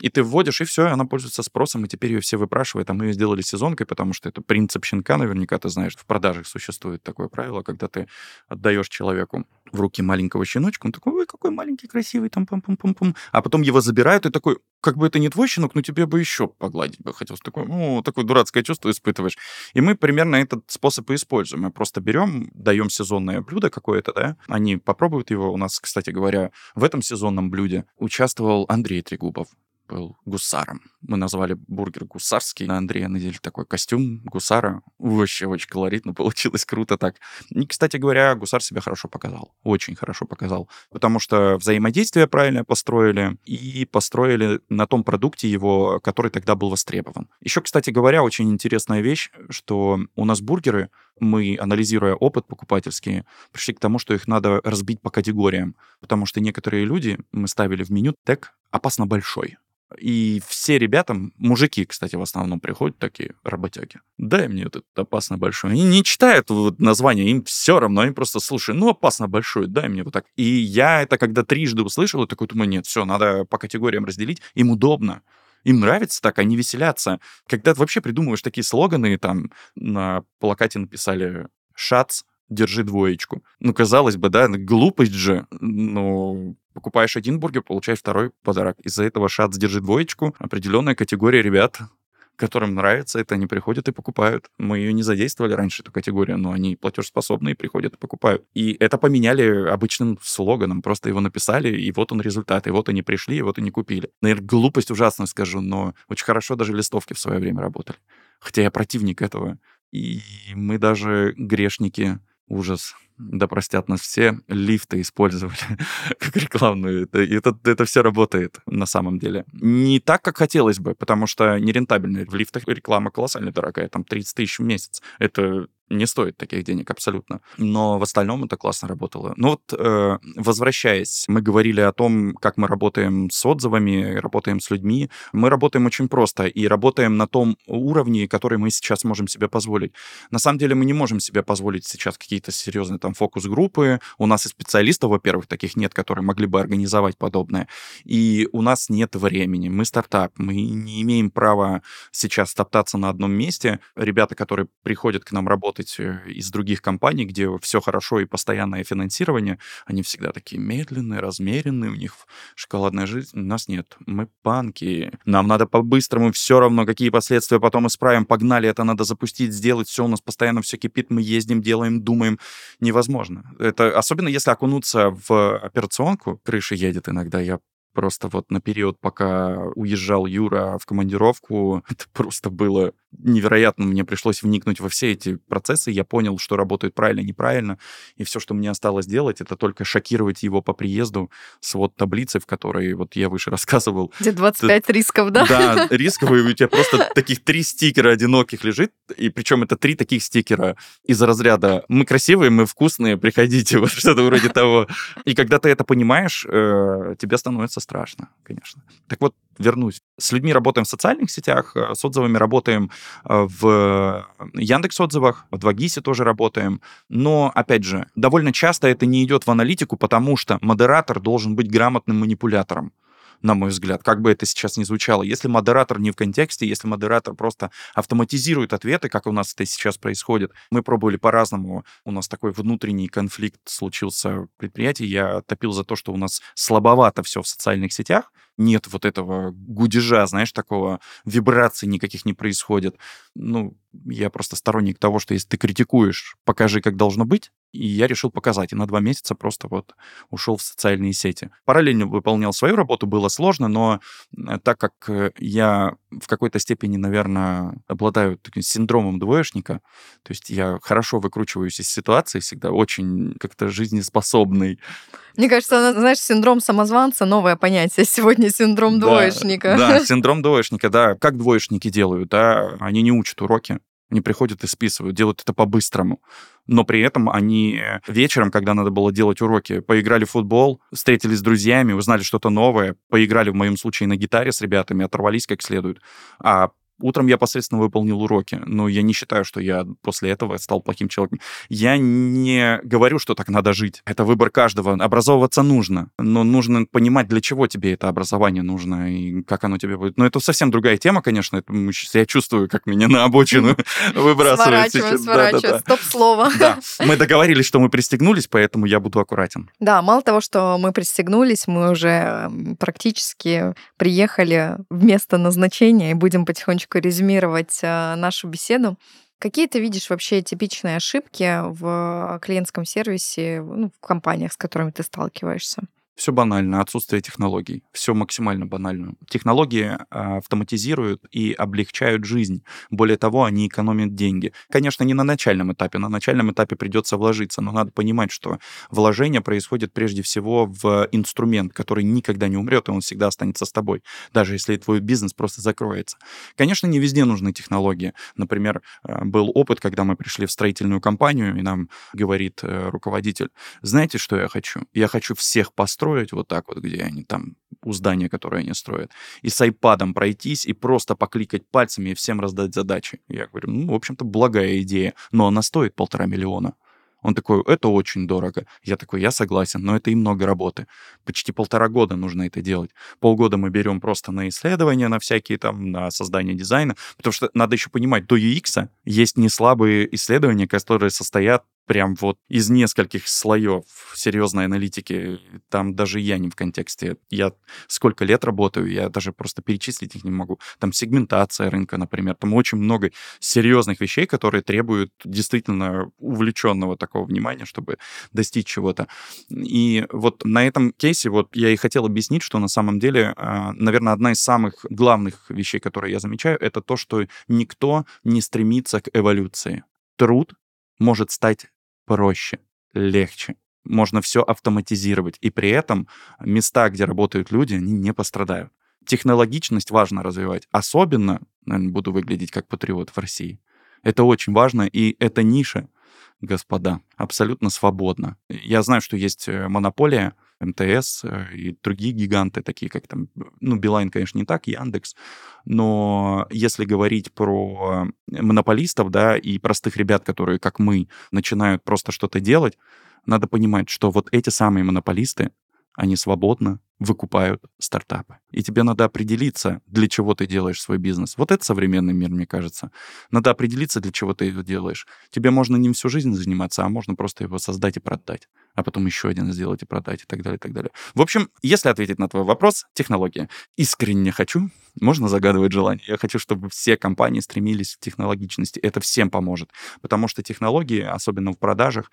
И ты вводишь, и все, она пользуется спросом, и теперь ее все выпрашивают. А мы ее сделали сезонкой, потому что это принцип щенка, наверняка ты знаешь. В продажах существует такое правило, когда ты отдаешь человеку в руки маленького щеночка, он такой, ой, какой маленький, красивый, там пам пам пам пам А потом его забирают, и такой, как бы это не твой щенок, но тебе бы еще погладить бы хотелось. Такое, ну, такое дурацкое чувство испытываешь. И мы примерно этот способ и используем. Мы просто берем, даем сезонное блюдо какое-то, да, они попробуют его. У нас, кстати говоря, в этом сезонном блюде участвовал Андрей Трегубов был гусаром. Мы назвали бургер гусарский. На Андрея надели такой костюм гусара. Вообще очень колоритно получилось, круто так. И, кстати говоря, гусар себя хорошо показал. Очень хорошо показал. Потому что взаимодействие правильно построили и построили на том продукте его, который тогда был востребован. Еще, кстати говоря, очень интересная вещь, что у нас бургеры мы, анализируя опыт покупательский, пришли к тому, что их надо разбить по категориям, потому что некоторые люди, мы ставили в меню тег «опасно большой». И все ребята, мужики, кстати, в основном приходят такие работяги. Дай мне этот опасно большой. Они не читают вот название, им все равно, они просто слушают, ну, опасно большой, дай мне вот так. И я это когда трижды услышал, и такой думаю, нет, все, надо по категориям разделить, им удобно. Им нравится так, они веселятся. Когда ты вообще придумываешь такие слоганы, там на плакате написали «Шац», держи двоечку. Ну, казалось бы, да, глупость же, но покупаешь один бургер, получаешь второй подарок. Из-за этого шат держит двоечку. Определенная категория ребят, которым нравится это, они приходят и покупают. Мы ее не задействовали раньше, эту категорию, но они платежеспособные, приходят и покупают. И это поменяли обычным слоганом, просто его написали, и вот он результат, и вот они пришли, и вот они купили. Наверное, глупость ужасно скажу, но очень хорошо даже листовки в свое время работали. Хотя я противник этого. И мы даже грешники ужас. Да простят нас все, лифты использовали как рекламную. Это, это, это все работает на самом деле. Не так, как хотелось бы, потому что нерентабельно. В лифтах реклама колоссально дорогая, там 30 тысяч в месяц. Это не стоит таких денег абсолютно. Но в остальном это классно работало. Ну вот, э, возвращаясь, мы говорили о том, как мы работаем с отзывами, работаем с людьми. Мы работаем очень просто и работаем на том уровне, который мы сейчас можем себе позволить. На самом деле мы не можем себе позволить сейчас какие-то серьезные там фокус-группы. У нас и специалистов, во-первых, таких нет, которые могли бы организовать подобное. И у нас нет времени. Мы стартап, мы не имеем права сейчас топтаться на одном месте. Ребята, которые приходят к нам работать, работать э, из других компаний, где все хорошо и постоянное финансирование, они всегда такие медленные, размеренные, у них шоколадная жизнь. У нас нет. Мы панки. Нам надо по-быстрому, все равно, какие последствия потом исправим. Погнали, это надо запустить, сделать. Все, у нас постоянно все кипит, мы ездим, делаем, думаем. Невозможно. Это особенно если окунуться в операционку, крыша едет иногда, я Просто вот на период, пока уезжал Юра в командировку, это просто было невероятно мне пришлось вникнуть во все эти процессы. Я понял, что работает правильно, неправильно. И все, что мне осталось делать, это только шокировать его по приезду с вот таблицей, в которой вот я выше рассказывал. Где 25 Ты, рисков, да? Да, рисковые. У тебя просто таких три стикера одиноких лежит. И причем это три таких стикера из разряда «Мы красивые, мы вкусные, приходите». Вот что-то вроде того. И когда ты это понимаешь, э, тебе становится страшно, конечно. Так вот, вернусь. С людьми работаем в социальных сетях, э, с отзывами работаем э, в Яндекс отзывах, в 2GIS тоже работаем. Но, опять же, довольно часто это не идет в аналитику, потому что модератор должен быть грамотным манипулятором на мой взгляд, как бы это сейчас ни звучало. Если модератор не в контексте, если модератор просто автоматизирует ответы, как у нас это сейчас происходит, мы пробовали по-разному. У нас такой внутренний конфликт случился в предприятии. Я топил за то, что у нас слабовато все в социальных сетях, нет вот этого гудежа, знаешь, такого вибраций никаких не происходит. Ну, я просто сторонник того, что если ты критикуешь, покажи, как должно быть, и я решил показать. И на два месяца просто вот ушел в социальные сети. Параллельно выполнял свою работу, было сложно, но э, так как э, я в какой-то степени, наверное, обладаю таким синдромом двоечника, то есть я хорошо выкручиваюсь из ситуации всегда, очень как-то жизнеспособный. Мне кажется, знаешь, синдром самозванца — новое понятие. Сегодня синдром двоечника. Да, синдром двоечника, да. Как двоечники делают, да? Они не учат уроки, они приходят и списывают, делают это по-быстрому. Но при этом они вечером, когда надо было делать уроки, поиграли в футбол, встретились с друзьями, узнали что-то новое, поиграли в моем случае на гитаре с ребятами, оторвались как следует. А Утром я посредственно выполнил уроки, но я не считаю, что я после этого стал плохим человеком. Я не говорю, что так надо жить. Это выбор каждого. Образовываться нужно, но нужно понимать, для чего тебе это образование нужно и как оно тебе будет. Но это совсем другая тема, конечно. Это, я чувствую, как меня на обочину выбрасывают сейчас. Сворачиваем, стоп-слово. Да, мы договорились, что мы пристегнулись, поэтому я буду аккуратен. Да, мало того, что мы пристегнулись, мы уже практически приехали в место назначения и будем потихонечку немножечко резюмировать э, нашу беседу. Какие ты видишь вообще типичные ошибки в клиентском сервисе, ну, в компаниях, с которыми ты сталкиваешься? Все банально, отсутствие технологий. Все максимально банально. Технологии а, автоматизируют и облегчают жизнь. Более того, они экономят деньги. Конечно, не на начальном этапе. На начальном этапе придется вложиться, но надо понимать, что вложение происходит прежде всего в инструмент, который никогда не умрет, и он всегда останется с тобой, даже если твой бизнес просто закроется. Конечно, не везде нужны технологии. Например, а, был опыт, когда мы пришли в строительную компанию, и нам говорит э, руководитель, знаете, что я хочу? Я хочу всех построить строить вот так вот, где они там, у здания, которое они строят, и с айпадом пройтись и просто покликать пальцами и всем раздать задачи. Я говорю, ну, в общем-то, благая идея, но она стоит полтора миллиона. Он такой, это очень дорого. Я такой, я согласен, но это и много работы. Почти полтора года нужно это делать. Полгода мы берем просто на исследования, на всякие там, на создание дизайна, потому что надо еще понимать, до UX есть не слабые исследования, которые состоят прям вот из нескольких слоев серьезной аналитики. Там даже я не в контексте. Я сколько лет работаю, я даже просто перечислить их не могу. Там сегментация рынка, например. Там очень много серьезных вещей, которые требуют действительно увлеченного такого внимания, чтобы достичь чего-то. И вот на этом кейсе вот я и хотел объяснить, что на самом деле, а, наверное, одна из самых главных вещей, которые я замечаю, это то, что никто не стремится к эволюции. Труд может стать проще, легче. Можно все автоматизировать. И при этом места, где работают люди, они не пострадают. Технологичность важно развивать. Особенно, наверное, буду выглядеть как патриот в России. Это очень важно, и эта ниша, господа, абсолютно свободна. Я знаю, что есть э, монополия, МТС э, и другие гиганты, такие как там, ну, Билайн, конечно, не так, Яндекс, но если говорить про монополистов, да, и простых ребят, которые, как мы, начинают просто что-то делать, надо понимать, что вот эти самые монополисты, они свободно выкупают стартапы. И тебе надо определиться, для чего ты делаешь свой бизнес. Вот это современный мир, мне кажется. Надо определиться, для чего ты его делаешь. Тебе можно не всю жизнь заниматься, а можно просто его создать и продать а потом еще один сделать и продать и так далее, и так далее. В общем, если ответить на твой вопрос, технология. Искренне хочу, можно загадывать желание. Я хочу, чтобы все компании стремились к технологичности. Это всем поможет. Потому что технологии, особенно в продажах,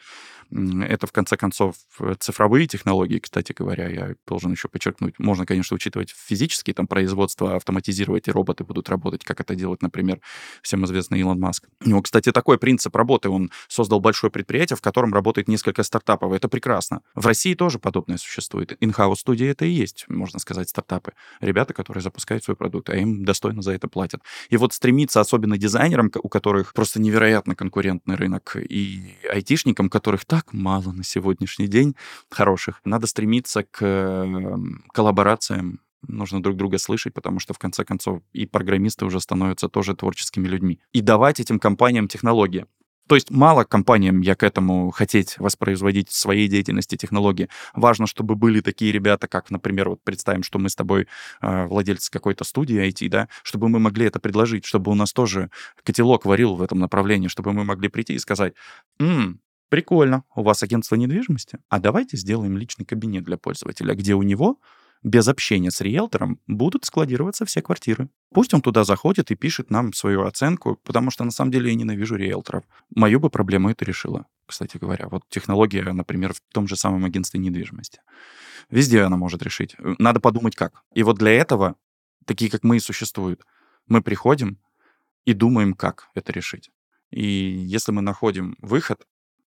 это, в конце концов, цифровые технологии, кстати говоря, я должен еще подчеркнуть. Можно, конечно, учитывать физические там производства, автоматизировать, и роботы будут работать, как это делает, например, всем известный Илон Маск. У него, кстати, такой принцип работы. Он создал большое предприятие, в котором работает несколько стартапов. Это прекрасно. В России тоже подобное существует. Инхаус студии это и есть, можно сказать, стартапы. Ребята, которые запускают свой продукт, а им достойно за это платят. И вот стремиться, особенно дизайнерам, у которых просто невероятно конкурентный рынок, и айтишникам, которых так мало на сегодняшний день, хороших, надо стремиться к эм, коллаборациям, нужно друг друга слышать, потому что в конце концов и программисты уже становятся тоже творческими людьми. И давать этим компаниям технологии. То есть мало компаниям я к этому хотеть воспроизводить в своей деятельности технологии. Важно, чтобы были такие ребята, как, например, вот представим, что мы с тобой э, владельцы какой-то студии IT, да, чтобы мы могли это предложить, чтобы у нас тоже котелок варил в этом направлении, чтобы мы могли прийти и сказать, М, прикольно, у вас агентство недвижимости, а давайте сделаем личный кабинет для пользователя, где у него без общения с риэлтором будут складироваться все квартиры. Пусть он туда заходит и пишет нам свою оценку, потому что на самом деле я ненавижу риэлторов. Мою бы проблему это решила, кстати говоря. Вот технология, например, в том же самом агентстве недвижимости. Везде она может решить. Надо подумать как. И вот для этого такие, как мы, и существуют. Мы приходим и думаем, как это решить. И если мы находим выход,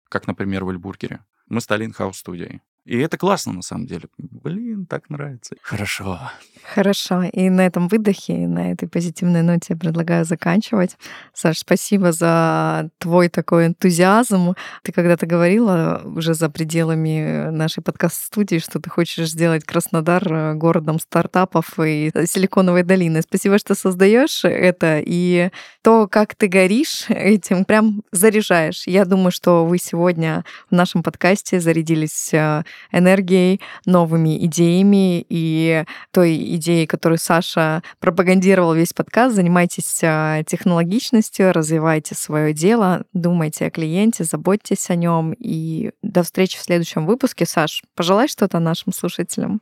как, например, в Эльбургере, мы стали инхаус студией. И это классно, на самом деле. Блин, так нравится. Хорошо. Хорошо. И на этом выдохе, и на этой позитивной ноте я предлагаю заканчивать. Саш, спасибо за твой такой энтузиазм. Ты когда-то говорила уже за пределами нашей подкаст-студии, что ты хочешь сделать Краснодар э, городом стартапов и Силиконовой долины. Спасибо, что создаешь это. И то, как ты горишь этим, прям заряжаешь. Я думаю, что вы сегодня в нашем подкасте зарядились э, энергией, новыми идеями и той идеей, которую Саша пропагандировал весь подкаст. Занимайтесь а, технологичностью, развивайте свое дело, думайте о клиенте, заботьтесь о нем. И до встречи в следующем выпуске. Саш, пожелай что-то нашим слушателям.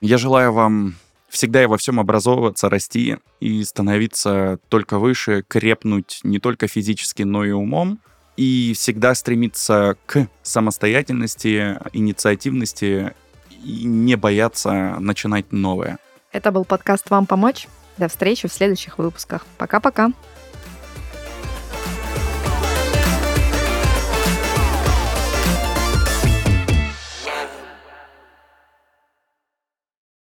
Я желаю вам всегда и во всем образовываться, расти и становиться только выше, крепнуть не только физически, но и умом, и всегда стремиться к самостоятельности, инициативности и не бояться начинать новое. Это был подкаст «Вам помочь». До встречи в следующих выпусках. Пока-пока.